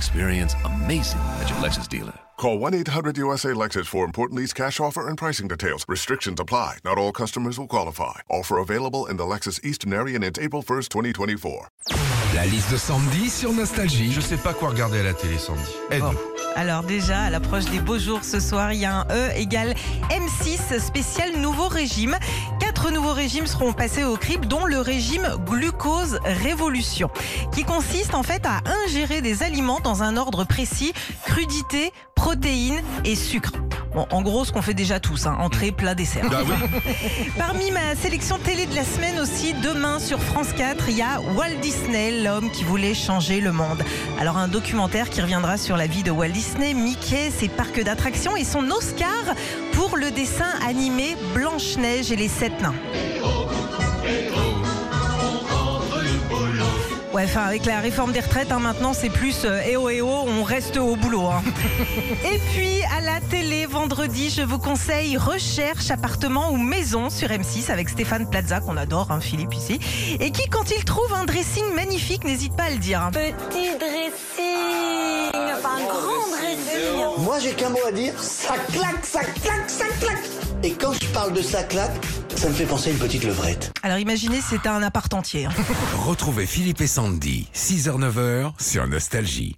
Experience amazing at your Lexus dealer. Call 1-800-USA Lexus for important lease cash offer and pricing details. Restrictions apply. Not all customers will qualify. Offer available in the Lexus Eastern area and it's April 1st, 2024. La liste de Sandy sur Nostalgie. Je sais pas quoi regarder à la télé, Sandy. Aide. Bon. Alors déjà, à l'approche des beaux jours ce soir, il y a un E égale M6 spécial nouveau régime. Quatre nouveaux régimes seront passés au crible, dont le régime glucose révolution, qui consiste en fait à ingérer des aliments dans un ordre précis, crudité, protéines et sucre. Bon, en gros, ce qu'on fait déjà tous, hein, entrée, plat, dessert. Bah oui. Parmi ma sélection télé de la semaine aussi, demain sur France 4, il y a Walt Disney, l'homme qui voulait changer le monde. Alors un documentaire qui reviendra sur la vie de Walt Disney, Mickey, ses parcs d'attractions et son Oscar pour le dessin animé Blanche-Neige et les Sept Nains. Ouais, enfin avec la réforme des retraites, hein, maintenant c'est plus euh, eh oh eh oh, on reste au boulot. hein. Et puis à la télé, vendredi, je vous conseille Recherche, appartement ou maison sur M6 avec Stéphane Plaza, qu'on adore, hein, Philippe ici. Et qui, quand il trouve un dressing magnifique, n'hésite pas à le dire. hein. Petit dressing, enfin un grand dressing. Moi, j'ai qu'un mot à dire, ça claque, ça claque, ça claque. Et quand je parle de ça claque, ça me fait penser à une petite levrette. Alors imaginez, c'est un appart entier. hein. Retrouvez Philippe et Sandy, 6h-9h sur Nostalgie.